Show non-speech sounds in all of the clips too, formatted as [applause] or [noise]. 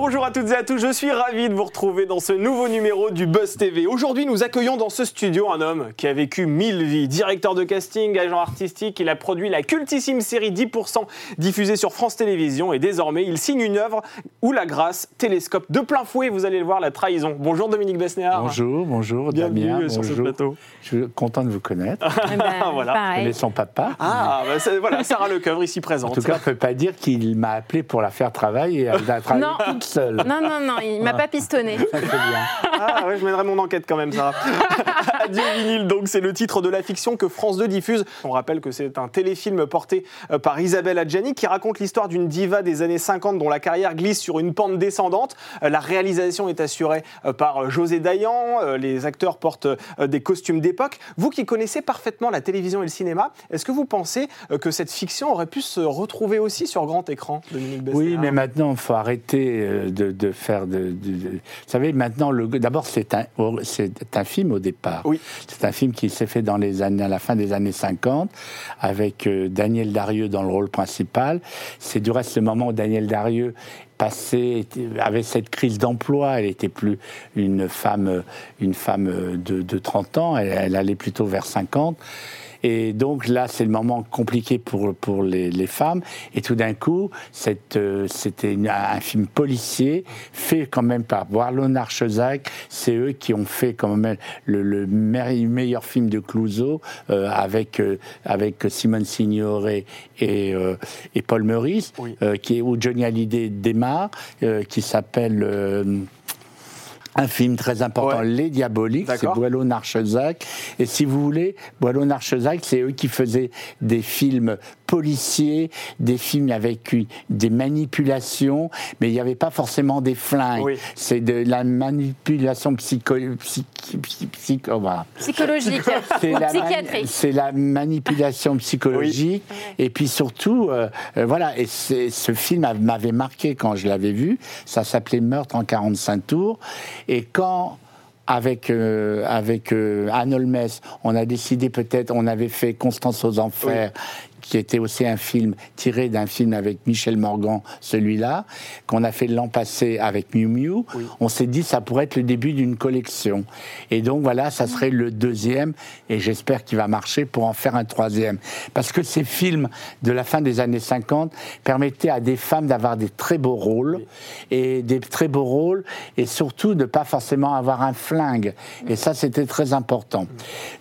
Bonjour à toutes et à tous, je suis ravi de vous retrouver dans ce nouveau numéro du Buzz TV. Aujourd'hui, nous accueillons dans ce studio un homme qui a vécu mille vies. Directeur de casting, agent artistique, il a produit la cultissime série 10% diffusée sur France Télévisions et désormais, il signe une œuvre où la grâce télescope de plein fouet, vous allez le voir, la trahison. Bonjour Dominique Besnéard. Bonjour, bonjour Bienvenue Damien, sur ce bonjour. plateau. Je suis content de vous connaître. Eh ben, [laughs] Voilà. Connais son papa. Ah, c'est- voilà, Sarah Lecoeuvre ici présente. En tout cas, on ne peut pas dire qu'il m'a appelé pour la faire travailler [laughs] et travaillé Non. Non, non, non, il m'a pas pistonné. Ça, bien. Ah ouais, je mènerai mon enquête quand même, Sarah. [laughs] Adieu vinyle, donc c'est le titre de la fiction que France 2 diffuse. On rappelle que c'est un téléfilm porté euh, par Isabelle Adjani qui raconte l'histoire d'une diva des années 50 dont la carrière glisse sur une pente descendante. Euh, La réalisation est assurée euh, par José Dayan. Les acteurs portent des costumes d'époque. Vous qui connaissez parfaitement la télévision et le cinéma, est-ce que vous pensez que cette fiction aurait pu se retrouver aussi sur grand écran, Dominique Oui, mais maintenant, il faut arrêter euh, de, de faire de, Vous savez, maintenant, d'abord, c'est un, c'est un film au départ. Oui. C'est un film qui s'est fait dans les années, à la fin des années 50, avec euh, Daniel Darieux dans le rôle principal. C'est du reste le moment où Daniel Darieux était- avait cette crise d'emploi. Elle était plus une femme, une femme de, de 30 ans. Elle, elle allait plutôt vers 50. Et donc là, c'est le moment compliqué pour, pour les, les femmes. Et tout d'un coup, euh, c'était un film policier fait quand même par Warlon Archezac. C'est eux qui ont fait quand même le, le me- meilleur film de Clouseau euh, avec, euh, avec Simone Signoret et, euh, et Paul Meurice, Oui. qui est, où Johnny Hallyday démarre, euh, qui s'appelle... euh, un film très important, Ouais. Les Diaboliques, c'est. Boileau Narchezac. Et si vous voulez, Boileau Narchezac, c'est eux qui faisaient des films policiers, des films avec une- des manipulations, mais il n'y avait pas forcément des flingues. Oui. C'est de la manipulation psycho, psy- Psychologique. C'est la, mani- manipulation psychologique. Et puis surtout, euh, euh, voilà, et ce film m'avait marqué quand je l'avais vu. Ça s'appelait Meurtre en 45 tours. Et quand. Avec, euh, avec euh, Anne Holmes, on a décidé peut-être, on avait fait Constance aux Enfers, qui était aussi un film tiré d'un film avec Michel Morgan, celui-là, qu'on a fait l'an passé avec Miu Miu. On s'est dit ça pourrait être le début d'une collection. Et donc voilà, ça serait le deuxième, et j'espère qu'il va marcher pour en faire un troisième. Parce que ces films de la fin des années 50 permettaient à des femmes d'avoir des très beaux rôles, et des très beaux rôles, et surtout de pas forcément avoir un flingue. Et ça, c'était très important.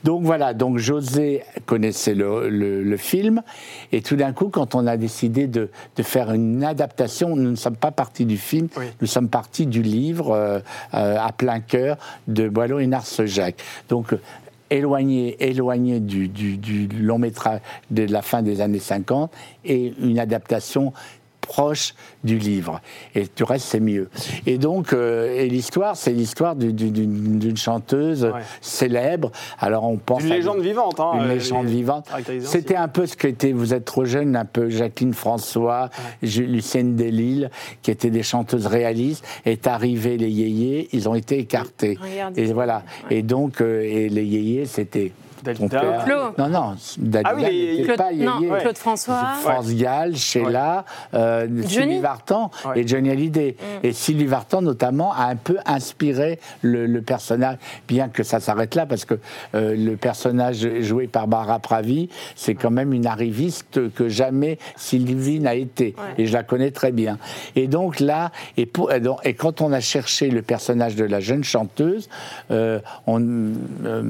Donc voilà, donc José connaissait le, le- le film, et tout d'un coup, quand on a décidé de, de faire une adaptation, nous ne sommes pas partis du film, Oui. nous sommes partis du livre euh, euh, à plein cœur de Boileau et Narcejac. Donc éloigné, éloigné du, du- du long métrage de la fin des années 50 et une adaptation proche du livre. Et du reste, c'est mieux. Et donc, euh, et l'histoire, c'est l'histoire du- du- d'une chanteuse Ouais. célèbre. Alors, on pense Une à- légende vivante. Hein, une euh, légende les- vivante. C'était un peu ce que était, vous êtes trop jeune, un peu Jacqueline François, Lucienne Delille, qui étaient des chanteuses réalistes. Est arrivé les yéyés, ils ont été écartés. Regardez. Et voilà. Et donc, euh, et les yéyés, c'était. Dalida. Claude. Non, non, Dalida Ah oui, n'était Claude, pas non. Claude François. France Gall, Sheila, euh, Sylvie Vartan Ouais. et Johnny Hallyday. Et Sylvie Vartan, notamment, a un peu inspiré le, le personnage, bien que ça s'arrête là, parce que euh, le personnage joué par Barbara Pravi, c'est quand même une arriviste que jamais Sylvie n'a été. Et je la connais très bien. Et donc là, et, pour- et donc- et quand on a cherché le personnage de la jeune chanteuse, euh, on, euh,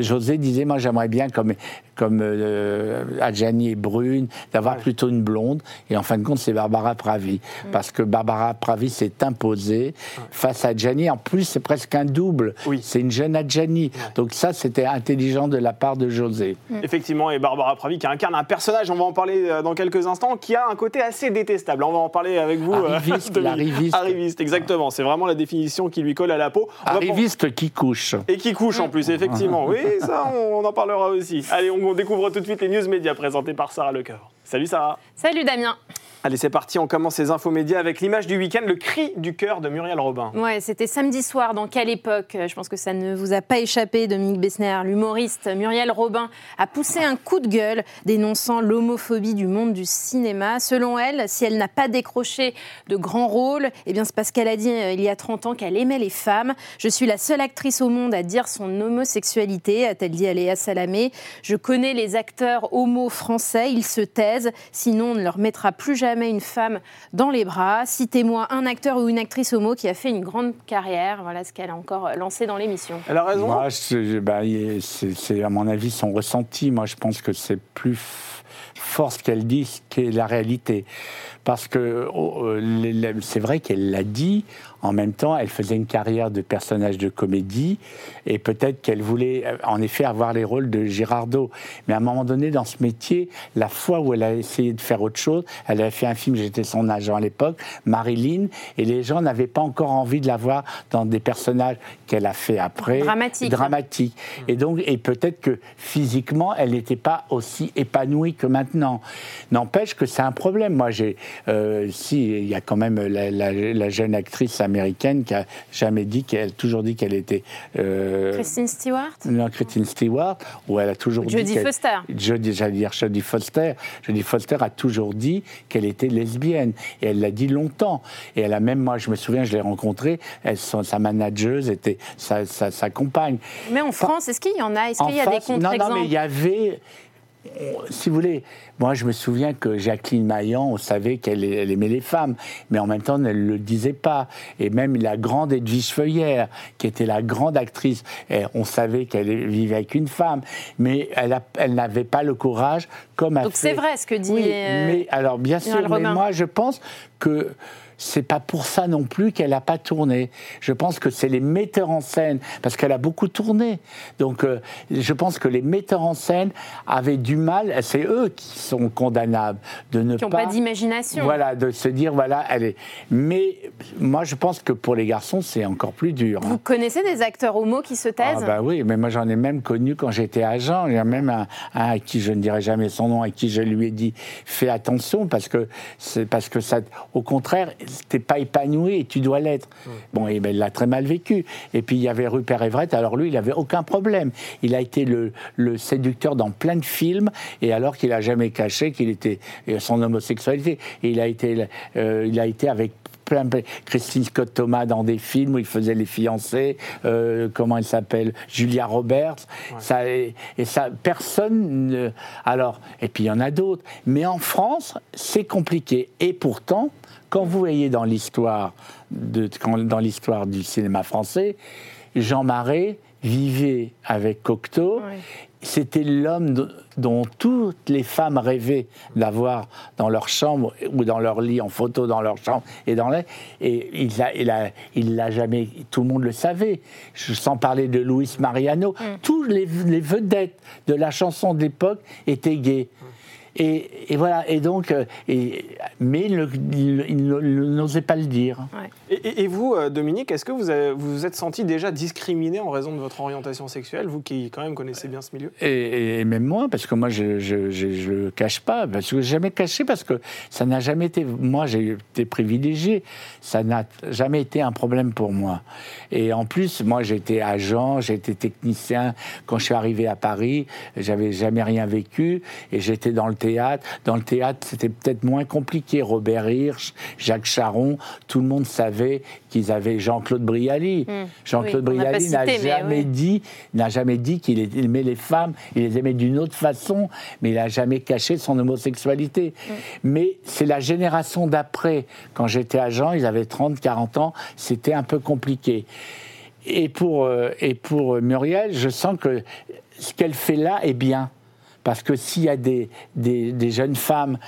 José disait, moi j'aimerais bien, comme, comme euh, Adjani est brune, d'avoir plutôt une blonde. Et en fin de compte, c'est Barbara Pravi. Parce que Barbara Pravi s'est imposée face à Adjani. En plus, c'est presque un double. Oui. C'est une jeune Adjani. Donc ça, c'était intelligent de la part de José. Effectivement, et Barbara Pravi qui incarne un personnage, on va en parler euh, dans quelques instants, qui a un côté assez détestable. On va en parler avec vous. euh, Arriviste, [laughs] Dominique. l'arriviste. Arriviste, exactement. C'est vraiment la définition qui lui colle à la peau. On Arriviste qui couche. Et qui couche en plus, effectivement. Oui, ça, on en parlera aussi. Allez, on, on découvre tout de suite les news médias présentés par Sarah Lecoeur. Salut Sarah. Salut Damien. Allez, c'est parti, on commence ces infos médias avec l'image du week-end, le cri du cœur de Muriel Robin. Ouais, c'était samedi soir, dans quelle époque? Je pense que ça ne vous a pas échappé, Dominique Bessner. L'humoriste Muriel Robin a poussé un coup de gueule dénonçant l'homophobie du monde du cinéma. Selon elle, si elle n'a pas décroché de grands rôles, eh bien c'est parce qu'elle a dit euh, il y a 30 ans qu'elle aimait les femmes. Je suis la seule actrice au monde à dire son homosexualité, a-t-elle dit à Léa Salamé. Je connais les acteurs homo français, ils se taisent, sinon on ne leur mettra plus jamais jamais une femme dans les bras. Citez-moi un acteur ou une actrice homo qui a fait une grande carrière. Voilà ce qu'elle a encore lancé dans l'émission. Elle a raison. Moi, bah, c'est à mon avis son ressenti. Moi, je pense que c'est plus fort ce qu'elle dit que la réalité. Parce que oh, euh, c'est vrai qu'elle l'a dit, en même temps, elle faisait une carrière de personnage de comédie et peut-être qu'elle voulait euh, en effet avoir les rôles de Girardot. Mais à un moment donné, dans ce métier, la fois où elle a essayé de faire autre chose, elle avait fait un film, j'étais son agent à l'époque, Marilyn, et les gens n'avaient pas encore envie de la voir dans des personnages qu'elle a fait après. Dramatique. Dramatiques. Et donc, et peut-être que physiquement, elle n'était pas aussi épanouie que maintenant. N'empêche que c'est un problème. Moi, j'ai, euh, si, il y a quand même la, la jeune actrice américaine qui a jamais dit qu'elle toujours dit qu'elle était. Euh, Christine Stewart? Non, Christine Stewart, où elle a toujours dit. Jodie Foster. Jodie, j'allais dire Jodie Foster. Jodie Foster a toujours dit qu'elle était lesbienne et elle l'a dit longtemps. Et elle a même, moi, je me souviens, je l'ai rencontrée. Elle, sa manageuse était sa, sa, compagne. Mais en France, est-ce qu'il y en a? Est-ce qu'il y a des contre-exemples Non, non, mais il y avait si vous voulez, moi je me souviens que Jacqueline Maillan, on savait qu'elle aimait les femmes, mais en même temps elle ne le disait pas. Et même la grande Edwige Feuillère, qui était la grande actrice, on savait qu'elle vivait avec une femme, mais elle, elle n'avait pas le courage comme Donc c'est vrai ce que dit. Oui, euh, mais alors bien sûr, mais moi je pense que c'est pas pour ça non plus qu'elle n'a pas tourné. Je pense que c'est les metteurs en scène, parce qu'elle a beaucoup tourné. Donc, euh, je pense que les metteurs en scène avaient du mal, c'est eux qui sont condamnables de ne qui pas. pas d'imagination. Voilà, de se dire, voilà, elle est. Mais moi, je pense que pour les garçons, c'est encore plus dur. Vous connaissez des acteurs homo qui se taisent? Ah, bah oui, mais moi, j'en ai même connu quand j'étais agent. Il y a même un, à qui je ne dirai jamais son nom, à qui je lui ai dit, fais attention, parce que, c'est parce que ça, au contraire, t'es pas épanoui et tu dois l'être. Bon, et ben, il l'a très mal vécu. Et puis il y avait Rupert Everett, alors lui, il avait aucun problème. Il a été le, le séducteur dans plein de films, et alors qu'il a jamais caché qu'il était euh, son homosexualité. Et il a été, euh, il a été avec plein, Christine Scott Thomas dans des films où il faisait les fiancés, euh, comment elle s'appelle, Julia Roberts. Ça, et, ça, personne. alors, et puis il y en a d'autres. Mais en France, c'est compliqué. Et pourtant, quand vous voyez dans l'histoire, dans l'histoire du cinéma français, Jean Marais vivait avec Cocteau. C'était l'homme dont toutes les femmes rêvaient d'avoir dans leur chambre ou dans leur lit en photo dans leur chambre et dans les et il a, il a, il l'a jamais tout le monde le savait. Sans parler de Luis Mariano. Mm. tous les, les, vedettes de la chanson de l'époque étaient gays et, voilà, et donc, euh, et, mais il, n'osait pas le dire. Et, vous, euh, Dominique, est-ce que vous vous, vous êtes senti déjà discriminé en raison de votre orientation sexuelle, vous qui quand même connaissez bien ce milieu? Et, même moi, parce que moi, je ne le cache pas, parce que n'ai jamais caché, parce que ça n'a jamais été. Moi, j'ai été privilégié, ça n'a jamais été un problème pour moi. Et en plus, moi, j'étais agent, j'étais technicien. Quand je suis arrivé à Paris, j'avais jamais rien vécu, et j'étais dans le dans le théâtre, c'était peut-être moins compliqué. Robert Hirsch, Jacques Charon, tout le monde savait qu'ils avaient Jean-Claude Brialy. Hmm. Jean-Claude Brialy n'a jamais, dit, n'a jamais dit qu'il aimait les femmes, il les aimait d'une autre façon, mais il n'a jamais caché son homosexualité. Hmm. Mais c'est la génération d'après. Quand j'étais agent, ils avaient 30, 40 ans, c'était un peu compliqué. Et pour, euh, et pour Muriel, je sens que ce qu'elle fait là est bien. Parce que s'il y a des, jeunes femmes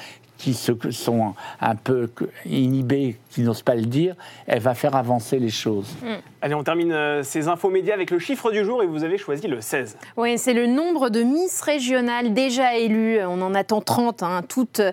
qui sont un peu inhibées, qui n'osent pas le dire, elle va faire avancer les choses. Mm. Allez, on termine euh, ces infos médias avec le chiffre du jour et vous avez choisi le 16. Oui, c'est le nombre de Miss régionales déjà élues. On en attend 30. Hein. Toutes euh,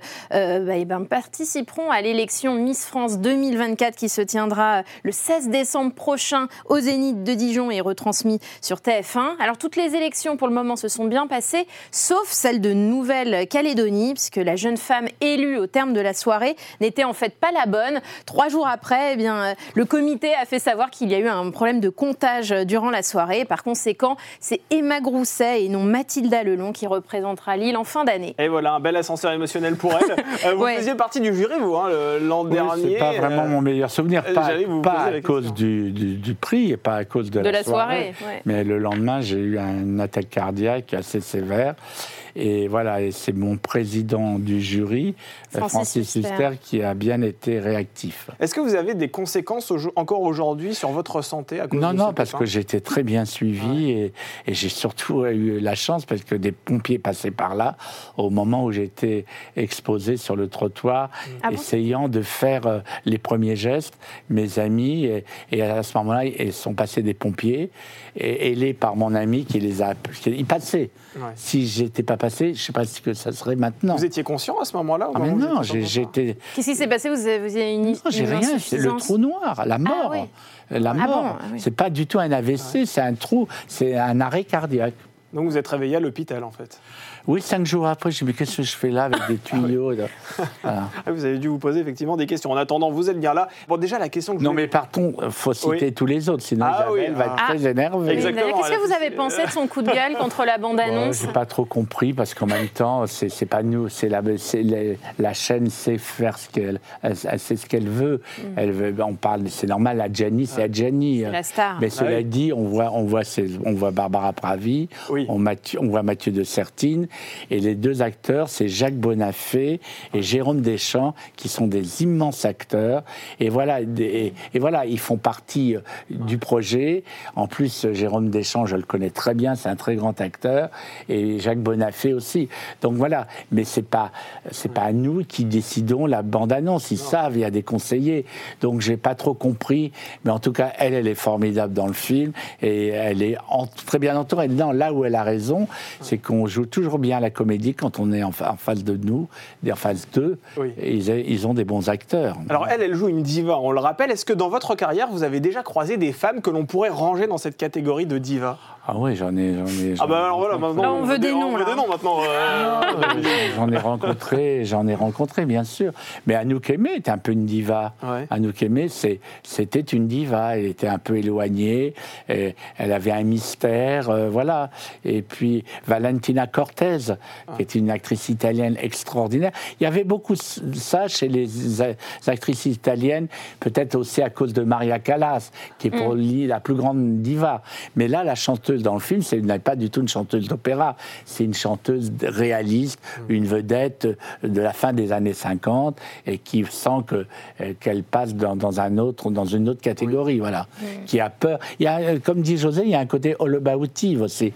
bah, eh ben, participeront à l'élection Miss France 2024 qui se tiendra le 16 décembre prochain au Zénith de Dijon et retransmis sur TF1. Alors, toutes les élections pour le moment se sont bien passées, sauf celle de Nouvelle-Calédonie, puisque la jeune femme élue élue au terme de la soirée n'était en fait pas la bonne. Trois jours après, eh bien, le comité a fait savoir qu'il y a eu un problème de comptage durant la soirée. Par conséquent, c'est Emma Grousset et non Mathilda Lelon qui représentera Lille en fin d'année. Et voilà, un bel ascenseur émotionnel pour elle. [laughs] Euh, vous Ouais. faisiez partie du jury, vous, hein, le- l'an Oui, dernier. c'est pas vraiment euh, mon meilleur souvenir, euh, pas, à cause du, du- du prix et pas à cause de, De la soirée, ouais. Mais le lendemain, j'ai eu une attaque cardiaque assez sévère. Et voilà, et c'est mon président du jury, euh, Francis Francis Huster. Qui a bien été réactif. Est-ce que vous avez des conséquences au- encore aujourd'hui sur votre santé à cause Non, de non, ce parce que j'étais très bien suivi et, et j'ai surtout eu la chance parce que des pompiers passaient par là au moment où j'étais exposé sur le trottoir, Ah bon? essayant de faire euh, les premiers gestes. Mes amis, et, et à ce moment-là, ils sont passés des pompiers, et, ailés par mon ami qui les a. qui- Ils passaient. Ouais. Si j'étais pas passé, je sais pas ce que ça serait maintenant. Vous étiez conscient à ce moment-là Ah mais non, j'étais. Qu'est-ce qui s'est passé? Vous avez, une, Non, j'ai rien, c'est le trou noir, la mort. oui. La Ah mort, bon, ah oui. c'est pas du tout un AVC, c'est un trou, c'est un arrêt cardiaque. Donc vous êtes réveillé à l'hôpital en fait. Oui, cinq jours après, je me dis, mais qu'est-ce que je fais là avec des [laughs] tuyaux là? Voilà. Ah, Vous avez dû vous poser effectivement des questions. En attendant, vous êtes bien là. Bon, déjà la question que je Non, mais partons, il faut citer Oui. tous les autres, sinon Ah Isabelle oui, va ah. être très énervée. Exactement, d'ailleurs, Qu'est-ce que vous avez pensé de son coup de gueule [laughs] contre la Bon, bande-annonce j'ai pas trop compris parce qu'en même temps, c'est c'est pas nous, c'est la, c'est les- la chaîne sait faire ce qu'elle, elle, elle sait ce qu'elle veut. Elle veut. On parle, c'est normal. À Gianni, c'est à Gianni. la star. Mais cela Ah oui. dit, on voit, on voit, ces- on voit Barbara Pravi, Oui. on, Mathieu- on voit Mathieu de Sertine, et les deux acteurs, c'est Jacques Bonafé et Jérôme Deschamps, qui sont des immenses acteurs. Et voilà, et, et voilà, ils font partie euh, du projet. En plus, Jérôme Deschamps, je le connais très bien, c'est un très grand acteur, et Jacques Bonafé aussi. Donc voilà, mais c'est pas, c'est pas nous qui décidons la bande-annonce. Ils savent, il y a des conseillers. Donc j'ai pas trop compris, mais en tout cas, elle, elle est formidable dans le film et elle est en- très bien entourée. Non, là où elle a raison, c'est qu'on joue toujours bien la comédie quand on est en, fa- en face de nous, en phase 2. Oui. Et Ils, ils ont des bons acteurs. Alors elle, elle joue une diva, on le rappelle. Est-ce que dans votre carrière, vous avez déjà croisé des femmes que l'on pourrait ranger dans cette catégorie de diva Ah oui, j'en ai, j'en ai. Ah j'en bah alors voilà, maintenant Là, on veut des noms, On veut des noms maintenant. euh, [laughs] J'en ai rencontré, j'en ai rencontré, bien sûr. Mais Anouk Aimé était un peu une diva. Ouais. Anouk Aimé, c'est- c'était une diva. Elle était un peu éloignée. et elle avait un mystère, euh, voilà. Et puis Valentina Cortez, qui est une actrice italienne extraordinaire. Il y avait beaucoup de ça chez les a- actrices italiennes, peut-être aussi à cause de Maria Callas, qui est pour lui la plus grande diva. Mais là, la chanteuse dans le film, ce n'est pas du tout une chanteuse d'opéra. C'est une chanteuse réaliste, une vedette de la fin des années 50 et qui sent que euh, qu'elle passe dans, dans un autre, dans une autre catégorie, voilà. Qui a peur. Il y a, euh, comme dit José, il y a un côté Eve aussi.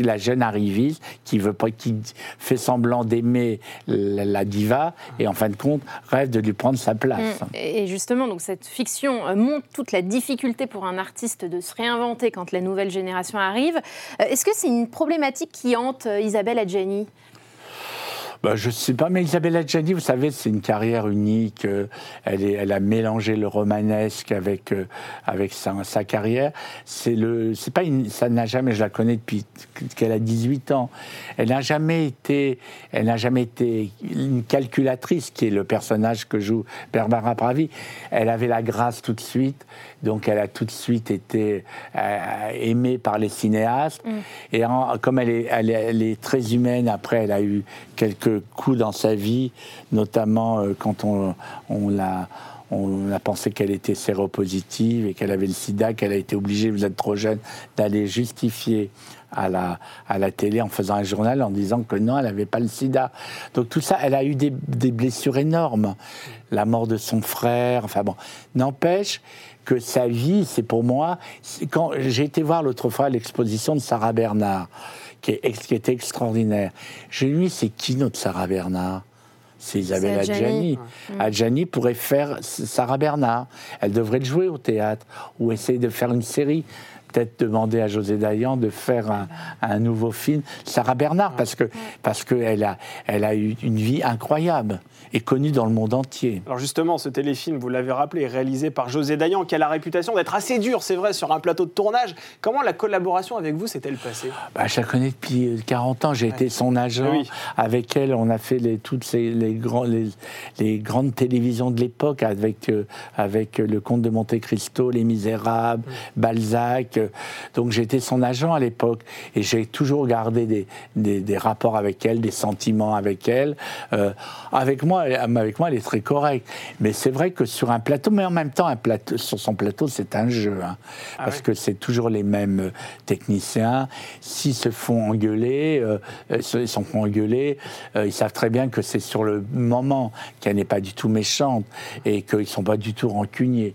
La jeune arriviste qui veut pas, qui fait semblant d'aimer la, la diva et en fin de compte rêve de lui prendre sa place. Et justement, donc cette fiction euh, montre toute la difficulté pour un artiste de se réinventer quand la nouvelle génération arrive. Euh, Est-ce que c'est une problématique qui hante euh, Isabelle Adjani? Bah, je sais pas, mais Isabelle Adjani, vous savez, c'est une carrière unique. euh, Elle, est, elle a mélangé le romanesque avec, euh, avec sa, sa carrière. C'est le, c'est pas une, ça n'a jamais, je la connais depuis qu'elle a 18 ans. Elle n'a jamais été, elle n'a jamais été une calculatrice, qui est le personnage que joue Barbara Pravi. Elle avait la grâce tout de suite, donc elle a tout de suite été euh, aimée par les cinéastes. Et en- comme elle est, elle, est, elle est très humaine, après, elle a eu quelques coups dans sa vie, notamment euh, quand on, a pensé qu'elle était séropositive et qu'elle avait le sida, qu'elle a été obligée, vous êtes trop jeune, d'aller justifier à la, télé en faisant un journal en disant que non, elle n'avait pas le sida. Donc tout ça, elle a eu des, des blessures énormes. La mort de son frère, enfin bon. N'empêche que sa vie, c'est pour moi. Quand j'ai été voir l'autre fois l'exposition de Sarah Bernard, qui, est, qui était extraordinaire, je lui c'est qui notre Sarah Bernard c'est Isabelle Adjani. Adjani. Adjani pourrait faire Sarah Bernard. Elle devrait le jouer au théâtre ou essayer de faire une série. Peut-être demander à José Dayan de faire un, un nouveau film. Sarah Bernard, parce que parce qu'elle a, elle a eu une vie incroyable et connue dans le monde entier. Alors justement, ce téléfilm, vous l'avez rappelé, est réalisé par José Dayan, qui a la réputation d'être assez dur, c'est vrai, sur un plateau de tournage. Comment la collaboration avec vous s'est-elle passée? Bah, Je la connais depuis 40 ans. J'ai été son agent. Oui. Avec elle, on a fait les, toutes ces, les, grands, les, les grandes télévisions de l'époque, avec, euh, avec Le Comte de Monte Cristo, Les Misérables, Balzac. Donc j'étais son agent à l'époque. Et j'ai toujours gardé des, des, des rapports avec elle, des sentiments avec elle. Euh, avec, moi, elle- avec moi, elle est très correcte. Mais c'est vrai que sur un plateau, mais en même temps, un plateau, sur son plateau, c'est un jeu. hein. Ah parce que c'est toujours les mêmes euh, techniciens. S'ils se font engueuler, euh, ils se font engueuler, euh, ils savent très bien que c'est sur le moment qu'elle n'est pas du tout méchante et qu'ils ne sont pas du tout rancuniers.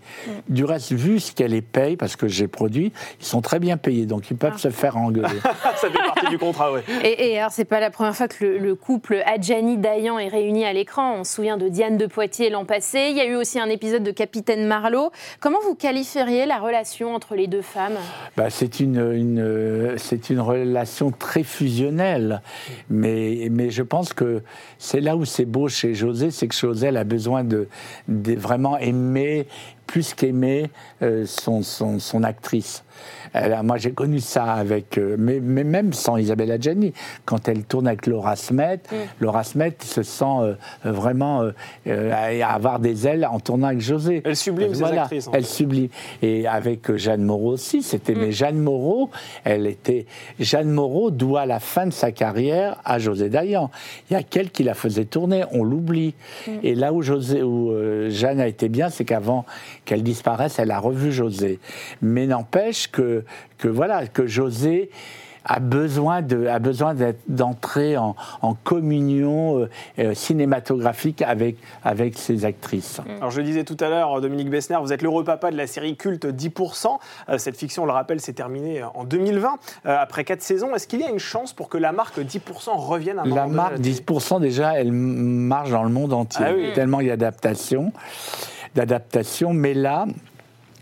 Du reste, vu ce qu'elle les paye, parce que j'ai produit, ils sont très bien payés, donc ils peuvent se faire engueuler. [laughs] Ça fait partie du contrat, oui. Et, et alors, c'est pas la première fois que le, le couple Adjani-Dayan est réuni à l'écran. On se souvient de Diane de Poitiers l'an passé. Il y a eu aussi un épisode de Capitaine Marlowe. Comment vous qualifieriez la relation entre les deux femmes? Bah, c'est une, une, c'est une relation très fusionnelle, mais, mais je pense que c'est là où c'est beau chez José, c'est que José elle a besoin de, de vraiment aimer, plus qu'aimer euh, son, son, son actrice. Elle a- moi, j'ai connu ça avec, euh, mais, mais même sans Isabelle Adjani, quand elle tourne avec Laura Smet, Laura Smet se sent euh, vraiment euh, euh, à avoir des ailes en tournant avec José. Elle sublime ses Voilà, actrices, en Elle sublime. Et avec euh, Jeanne Moreau aussi, c'était. Mais Jeanne Moreau, elle était. Jeanne Moreau doit la fin de sa carrière à José Dayan. Il y a qu'elle qui la faisait tourner, on l'oublie. Et là où, José, où euh, Jeanne a été bien, c'est qu'avant qu'elle disparaisse, elle a revu José. Mais n'empêche que, que voilà, que José a besoin de a besoin d'entrer en, en communion euh, euh, cinématographique avec avec ses actrices. Alors je le disais tout à l'heure, Dominique Bessner, vous êtes l'heureux papa de la série culte 10%. Euh, cette fiction, on le rappelle, s'est terminée en 2020, euh, après quatre saisons. Est-ce qu'il y a une chance pour que la marque 10% revienne à un La marque télé? 10% déjà, elle marche dans le monde entier. Ah oui. Tellement il y a d'adaptation, d'adaptation. Mais là,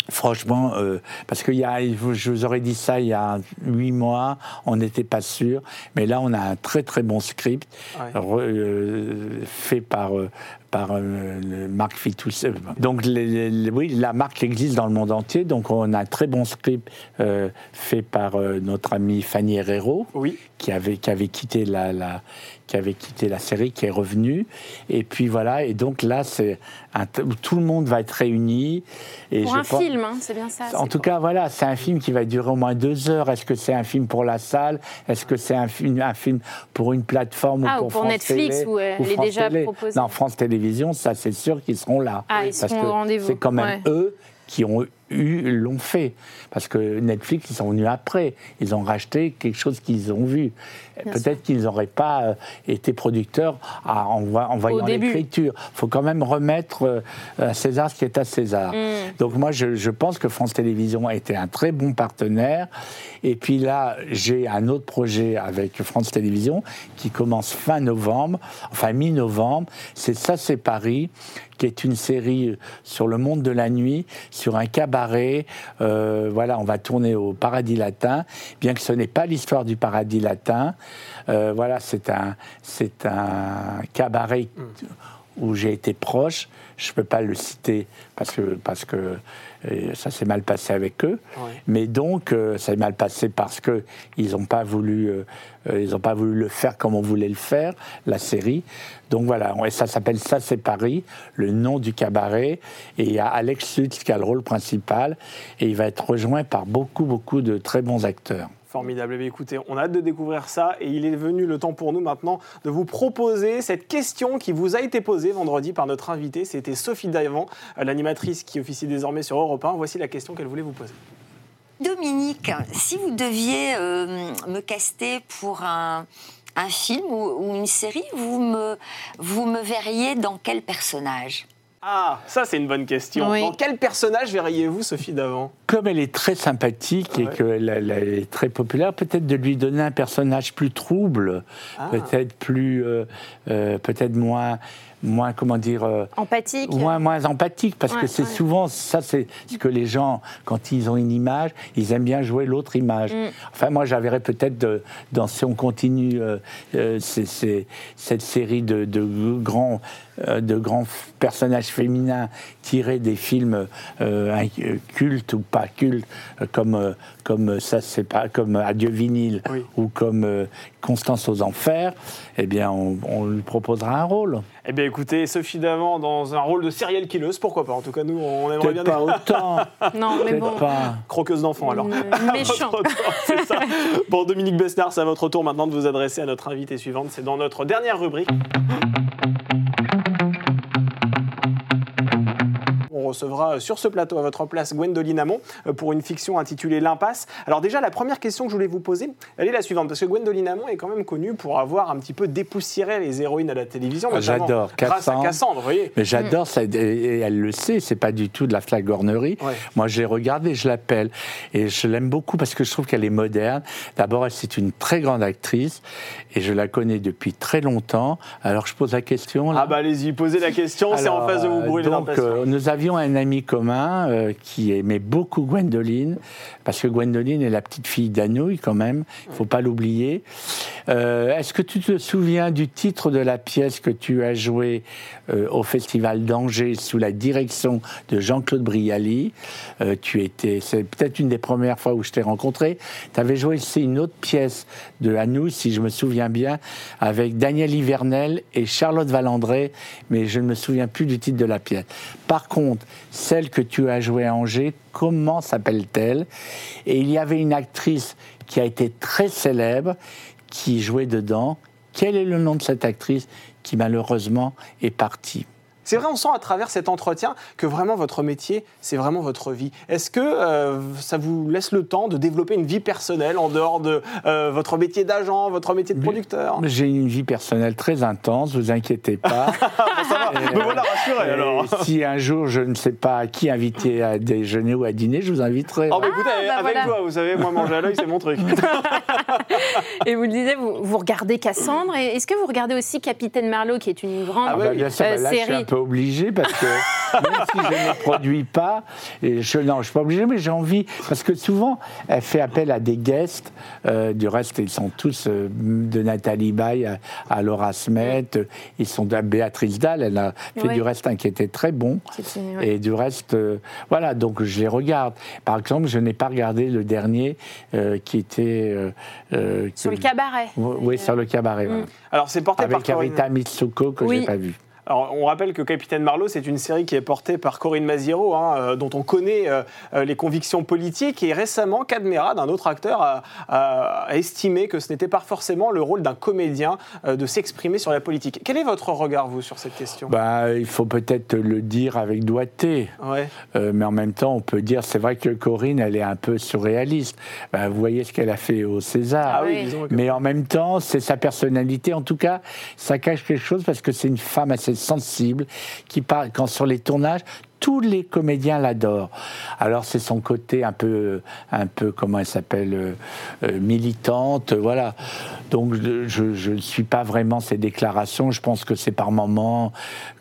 franchement, euh, parce que il y a, je vous aurais dit ça il y a huit mois, on n'était pas sûr. Mais là, on a un très très bon script Ouais. re- euh, fait par euh, par euh, Marc Fitous. euh, Donc, les- les- les- oui, la marque existe dans le monde entier. Donc, on a un très bon script euh, fait par euh, notre amie Fanny Herrero Oui. qui avait, qui avait quitté la, la- qui avait quitté la série, qui est revenu. Et puis voilà, et donc là, c'est tout le monde va être réuni. Et Pour je un pense- film, hein, c'est bien ça. En tout pour- cas, voilà, c'est un film qui va durer au moins deux heures. Est-ce que c'est un film pour la salle? Est-ce que c'est un film, un film pour une plateforme Ah, ou ou pour, pour France Netflix, Télé, où elle ou est France déjà Télé? proposée. Non, France Télévisions, ça c'est sûr qu'ils seront là. Ah, ils Parce seront que au rendez-vous. C'est quand même Ouais. eux qui ont eu l'ont fait. Parce que Netflix ils sont venus après. Ils ont racheté quelque chose qu'ils ont vu. Peut-être qu'ils n'auraient pas euh, été producteurs à- en, voyant l'écriture. Faut quand même remettre euh, à César ce qui est à César. Mm. donc moi je, je pense que France Télévisions a été un très bon partenaire. Et puis là j'ai un autre projet avec France Télévisions qui commence fin novembre enfin mi-novembre. C'est ça c'est Paris qui est une série sur le monde de la nuit, sur un cabaret. Euh, voilà, on va tourner au Paradis Latin, bien que ce n'est pas l'histoire du Paradis Latin. Euh, voilà, c'est un, c'est un cabaret où j'ai été proche. Je ne peux pas le citer parce que, parce que ça s'est mal passé avec eux. Ouais. Mais donc, euh, ça s'est mal passé parce que ils n'ont pas voulu, euh, euh, ils pas voulu le faire comme on voulait le faire, la série. Donc voilà, et ça s'appelle Ça c'est Paris, le nom du cabaret. Et il y a Alex Lutz qui a le rôle principal, et il va être rejoint par beaucoup, beaucoup de très bons acteurs. Formidable. Eh écoutez, on a hâte de découvrir ça et il est venu le temps pour nous maintenant de vous proposer cette question qui vous a été posée vendredi par notre invitée. C'était Sophie Davant, l'animatrice qui officie désormais sur Europe 1. Voici la question qu'elle voulait vous poser. Dominique, si vous deviez euh, me caster pour un, film ou, une série, vous me verriez dans quel personnage? Ah, ça c'est une bonne question. Oui. Dans quel personnage verriez-vous Sophie Davant comme elle est très sympathique et qu'elle elle est très populaire, peut-être de lui donner un personnage plus trouble, Ah. peut-être plus, euh, euh, peut-être moins, moins, comment dire, euh, Empathique. moins, moins empathique, parce Ouais, que c'est ouais. souvent ça, c'est ce que les gens, quand ils ont une image, ils aiment bien jouer l'autre image. Mm. Enfin, moi, j'avais peut-être dans si on continue euh, euh, cette série de, de grands euh, de grands personnages féminins tirés des films cultes ou pas cultes, comme euh, comme ça c'est pas comme Adieu vinyle Oui. ou comme euh, Constance aux enfers, eh bien, on, on lui proposera un rôle. Eh bien, écoutez, Sophie Davant dans un rôle de serial killeuse, pourquoi pas? En tout cas, nous, on aimerait bien pas autant. [laughs] Non, mais bon. pas. croqueuse d'enfants, alors. Méchant. Votre tour, c'est ça. [laughs] Bon, Dominique Besnard, c'est à votre tour maintenant de vous adresser à notre invitée suivante. C'est dans notre dernière rubrique. Recevra sur ce plateau à votre place Gwendoline Amon euh, pour une fiction intitulée L'impasse. Alors déjà, la première question que je voulais vous poser, elle est la suivante, parce que Gwendoline Amon est quand même connue pour avoir un petit peu dépoussiéré les héroïnes à la télévision, Ah, j'adore. grâce à Cassandre. Vous voyez. Mais j'adore ça, et- et elle le sait, c'est pas du tout de la flagornerie. Ouais. Moi, je l'ai regardée, je l'appelle, et je l'aime beaucoup parce que je trouve qu'elle est moderne. D'abord, elle c'est une très grande actrice, et je la connais depuis très longtemps. Alors, je pose la question. Là. Ah bah allez-y, posez la question, c'est en face de vous, euh, brûlez Donc, euh, nous avions un ami commun euh, qui aimait beaucoup Gwendoline, parce que Gwendoline est la petite fille d'Anouilh, quand même, il faut pas l'oublier. Euh, Est-ce que tu te souviens du titre de la pièce que tu as jouée euh, au Festival d'Angers sous la direction de Jean-Claude Brialy? Tu étais, c'est peut-être une des premières fois où je t'ai rencontré. Tu avais joué aussi une autre pièce de Anouilh, si je me souviens bien, avec Daniel Hivernel et Charlotte Valandré, mais je ne me souviens plus du titre de la pièce. Par contre, celle que tu as jouée à Angers, comment s'appelle-t-elle? Et il y avait une actrice qui a été très célèbre, qui jouait dedans. Quel est le nom de cette actrice qui malheureusement est partie? C'est vrai, on sent à travers cet entretien que vraiment votre métier, c'est vraiment votre vie. Est-ce que euh, ça vous laisse le temps de développer une vie personnelle en dehors de euh, votre métier d'agent, votre métier de producteur? J'ai une vie personnelle très intense, vous inquiétez pas. [laughs] Me voilà rassuré Et alors. si un jour je ne sais pas qui inviter à déjeuner ou à dîner, je vous inviterai. Oh bah écoutez, bah avec voilà. joie, vous savez, moi manger à l'œil, c'est mon truc. [laughs] [laughs] Et vous le disiez, vous, vous regardez Cassandre. Et est-ce que vous regardez aussi Capitaine Marlowe, qui est une grande Ah Ah ouais, bah, oui. bien sûr, euh, bah là, je suis un série peu obligé parce que [laughs] même si je ne produis pas, et je, non, je suis pas obligé, mais j'ai envie parce que souvent elle fait appel à des guests. euh, du reste, ils sont tous euh, de Nathalie Baye à, à Laura Smet. euh, Ils sont de Béatrice Dalle. Elle a fait Ouais. du reste un qui était très bon. Ouais. Et du reste, euh, voilà, donc je les regarde. Par exemple, je n'ai pas regardé le dernier euh, qui était. euh, euh, Sur le cabaret. Oui, sur le cabaret. voilà. Alors c'est porté Avec par. Arita Mitsuko que Oui. j'ai pas vu. Alors, on rappelle que Capitaine Marlowe, c'est une série qui est portée par Corinne Maziero, hein, euh, dont on connaît euh, euh, les convictions politiques. Et récemment, Cadmerade, un autre acteur, a, estimé que ce n'était pas forcément le rôle d'un comédien euh, de s'exprimer sur la politique. Quel est votre regard, vous, sur cette question? Bah, il faut peut-être le dire avec doigté. Ouais. Euh, mais en même temps, on peut dire, c'est vrai que Corinne, elle est un peu surréaliste. Bah, vous voyez ce qu'elle a fait au César. Ah oui, oui. Mais en même temps, c'est sa personnalité. En tout cas, ça cache quelque chose parce que c'est une femme assez sensible qui parle quand sur les tournages. Tous les comédiens l'adorent. Alors c'est son côté un peu, un peu comment elle s'appelle, euh, euh, militante, voilà. Donc je ne suis pas vraiment ses déclarations. Je pense que c'est par moments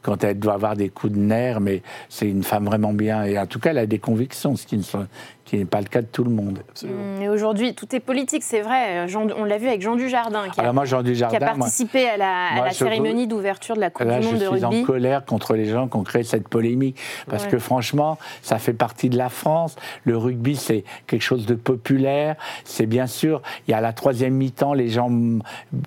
quand elle doit avoir des coups de nerfs, mais c'est une femme vraiment bien. Et en tout cas, elle a des convictions, ce qui ne qui n'est pas le cas de tout le monde. Absolument. Hum, Et aujourd'hui, tout est politique, c'est vrai. Jean- on l'a vu avec Jean Dujardin, qui a, Alors moi, Jean qui a Dujardin, moi, participé à la, à moi, la je cérémonie d'ouverture de la Coupe Là, du je Monde de suis rugby. en colère contre les gens qui ont créé cette polémique. Parce Ouais. que franchement, ça fait partie de la France. Le rugby, c'est quelque chose de populaire. C'est bien sûr, il y a la troisième mi-temps, les gens mm,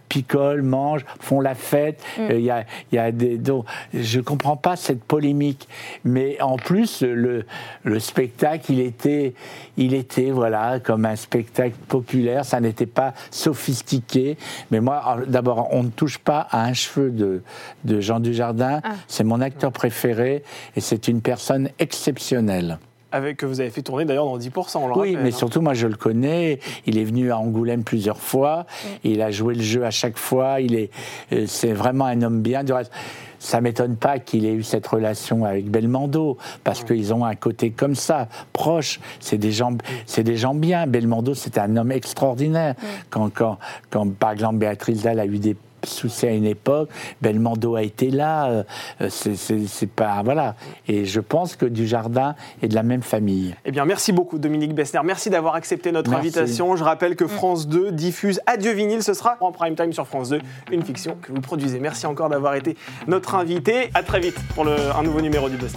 picolent, mangent, font la fête. Mm. Euh, Il y, a, il y a des. donc, je ne comprends pas cette polémique. Mais en plus, le, le spectacle, il était, il était, voilà, comme un spectacle populaire. Ça n'était pas sophistiqué. Mais moi, d'abord, on ne touche pas à un cheveu de, de Jean Dujardin. Ah. C'est mon acteur préféré et c'est une personne exceptionnelle. Avec, que vous avez fait tourner d'ailleurs dans 10%. On le Oui, rappelle, mais hein. surtout, moi, je le connais. Il est venu à Angoulême plusieurs fois. Il a joué le jeu à chaque fois. Il est, euh, c'est vraiment un homme bien. Du reste, ça m'étonne pas qu'il ait eu cette relation avec Belmondo, parce qu'ils ont un côté comme ça, proche. C'est des gens, c'est des gens bien. Belmondo, c'était un homme extraordinaire. Quand, quand, quand, par exemple, Béatrice Dalle a eu des soucis à une époque, Belmondo a été là. euh, euh, c'est, pas voilà. Et je pense que Dujardin est de la même famille. Eh bien, merci beaucoup, Dominique Bessner. Merci d'avoir accepté notre Merci. invitation. Je rappelle que France 2 diffuse Adieu vinyle. Ce sera en prime time sur France 2, une fiction que vous produisez. Merci encore d'avoir été notre invité. À très vite pour le- un nouveau numéro du Buzz.